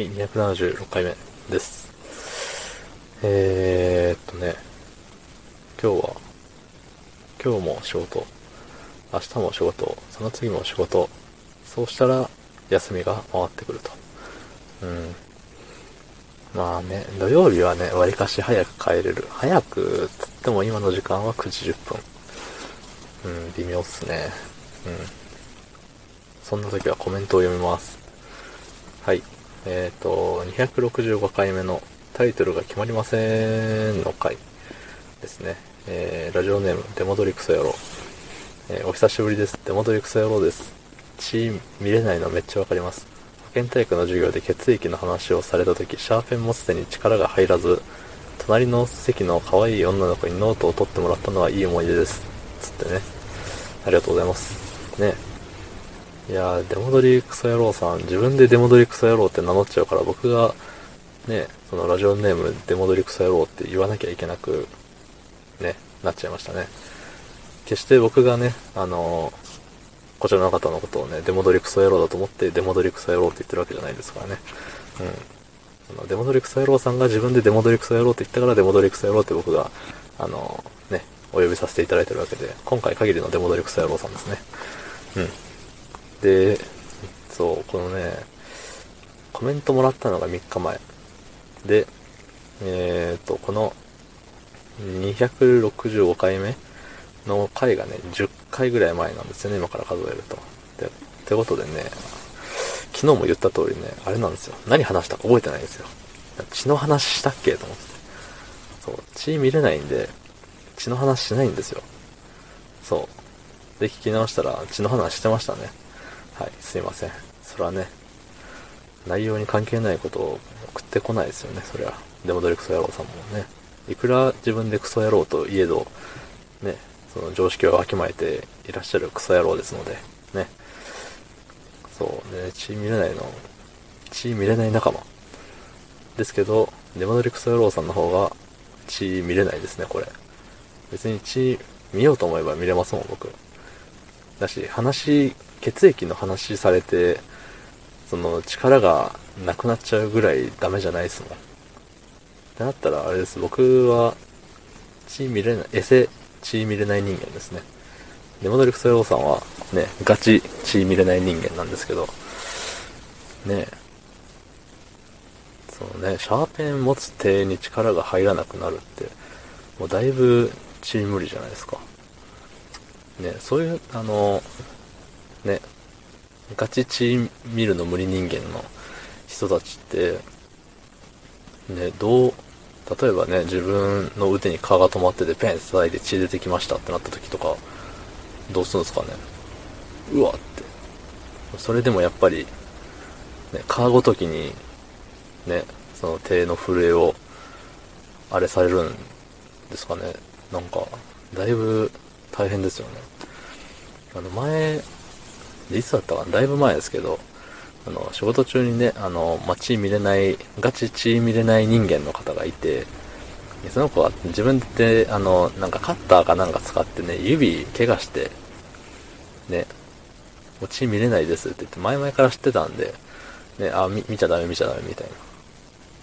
はい、276回目です。えー、っとね、今日は、今日も仕事、明日も仕事、その次も仕事、そうしたら休みが回ってくると。うん。まあね、土曜日はね、割かし早く帰れる。早く、つっても今の時間は9時10分。うん、微妙っすね。うん。そんな時はコメントを読みます。はい。えっ、ー、と、265回目のタイトルが決まりませんの回ですね。えー、ラジオネーム、デモドリクソ野郎。えー、お久しぶりです。デモドリクソ野郎です。血見れないのめっちゃわかります。保健体育の授業で血液の話をされた時、シャーペン持つ手に力が入らず、隣の席の可愛い女の子にノートを取ってもらったのはいい思い出です。つってね。ありがとうございます。ね。いやー、デモドリクソ野郎さん、自分でデモドリクソ野郎って名乗っちゃうから、僕が、ね、そのラジオネームデモドリクソ野郎って言わなきゃいけなく、ね、なっちゃいましたね。決して僕がね、あのこちらの方のことをね、デモドリクソ野郎だと思って、デモドリクソ野郎って言ってるわけじゃないですからね。うん。そのデモドリクソ野郎さんが自分でデモドリクソ野郎って言ったから、デモドリクソ野郎って僕が、あのね、お呼びさせていただいてるわけで、今回限りのデモドリクソ野郎さんですね。うん。で、そう、このね、コメントもらったのが3日前。で、えーと、この265回目の回がね、10回ぐらい前なんですよね、今から数えると。で、ってことでね、昨日も言った通りね、あれなんですよ。何話したか覚えてないんですよ。血の話したっけと思って。そう、血見れないんで、血の話しないんですよ。そう。で、聞き直したら血の話してましたね。はい、すいません。それはね、内容に関係ないことを送ってこないですよね、そりゃ。デモドリクソ野郎さんもね。いくら自分でクソ野郎といえど、ね、その常識をわきまえていらっしゃるクソ野郎ですので、ね。そうね、血見れないの、血見れない仲間。ですけど、デモドリクソ野郎さんの方が血見れないですね、これ。別に血見ようと思えば見れますもん、僕。だし、話、血液の話されて、その力がなくなっちゃうぐらいダメじゃないですもん。ってなったらあれです、僕は血見れない、エセ血見れない人間ですね。デモドリクソヨさんはね、ガチ血見れない人間なんですけど、ねそうね、シャーペン持つ手に力が入らなくなるって、もうだいぶ血無理じゃないですか。ね、そういう、あの、ね、ガチ血見るの無理人間の人たちって、ね、どう、例えばね、自分の腕に蚊が止まっててペンって叩いて血出てきましたってなった時とか、どうするんですかね？うわって。それでもやっぱり、ね、蚊ごときに、ね、その手の震えを、あれされるんですかね？なんか、だいぶ大変ですよね。あの前、いつだったかな？だいぶ前ですけど、あの、仕事中にね、あの、まあ、血見れない、ガチ血見れない人間の方がいて、その子は自分で、あの、なんかカッターかなんか使ってね、指怪我して、ね、もう血見れないですって言って、前々から知ってたんで、ね、あ、見見ちゃダメ見ちゃダメみたい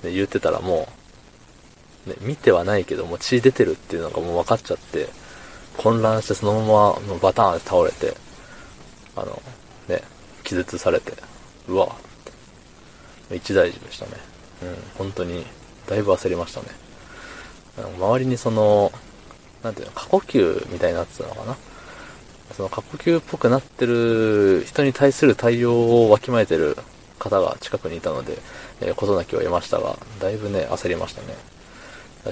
な。で、言ってたらもう、ね、見てはないけど、もう血出てるっていうのがもう分かっちゃって、混乱してそのままもうバターンって倒れて、あの、ね、気絶されて、うわって一大事でしたね。うん、本当に、だいぶ焦りましたね。周りにその、なんていうの、過呼吸みたいになってたのかな。その過呼吸っぽくなってる人に対する対応をわきまえてる方が近くにいたので、えー、事なきを得ましたが、だいぶね、焦りましたね。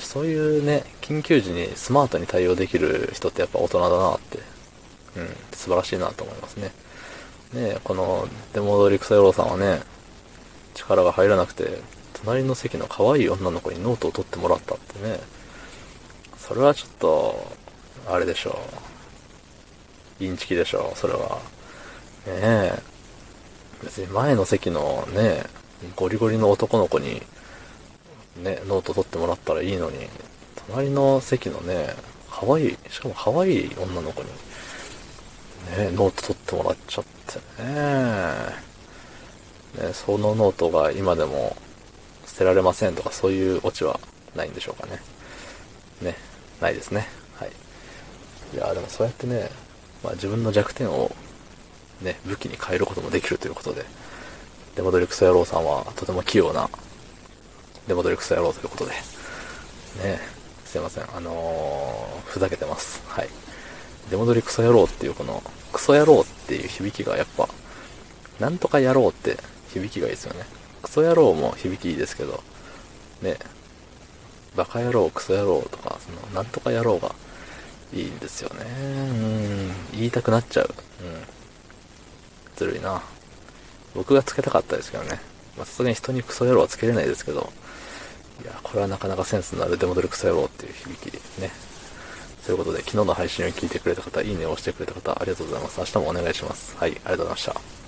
そういうね、緊急時にスマートに対応できる人ってやっぱ大人だなって、うん、素晴らしいなと思いますね。ねこのデモドリクソ野郎さんはね、力が入らなくて、隣の席の可愛い女の子にノートを取ってもらったってね、それはちょっと、あれでしょう。インチキでしょう、それは。ねえ。別に前の席のね、ゴリゴリの男の子に、ね、ノート取ってもらったらいいのに、隣の席のね、可愛い、しかも可愛い女の子に、ね、ノート取ってもらっちゃってね。ね、そのノートが今でも捨てられませんとかそういうオチはないんでしょうかね。ね、ないですね。はい。いや、でもそうやってね、まあ自分の弱点をね、武器に変えることもできるということで、デモドリクソ野郎さんはとても器用なデモドリクソ野郎ということで、ね、すいません、あのー、ふざけてます。はい。デモドリクソ野郎っていうこの、クソ野郎っていう響きがやっぱ、なんとか野郎って響きがいいですよね。クソ野郎も響きいいですけど、ね、バカ野郎、クソ野郎とか、その、なんとか野郎がいいんですよね。うん、言いたくなっちゃう。うん。ずるいな。僕がつけたかったですけどね。まあ、さすがに人にクソ野郎はつけれないですけど、いや、これはなかなかセンスのあるデモドルクソ野郎っていう響きですね。ということで、昨日の配信を聞いてくれた方、いいねを押してくれた方、ありがとうございます。明日もお願いします。はい、ありがとうございました。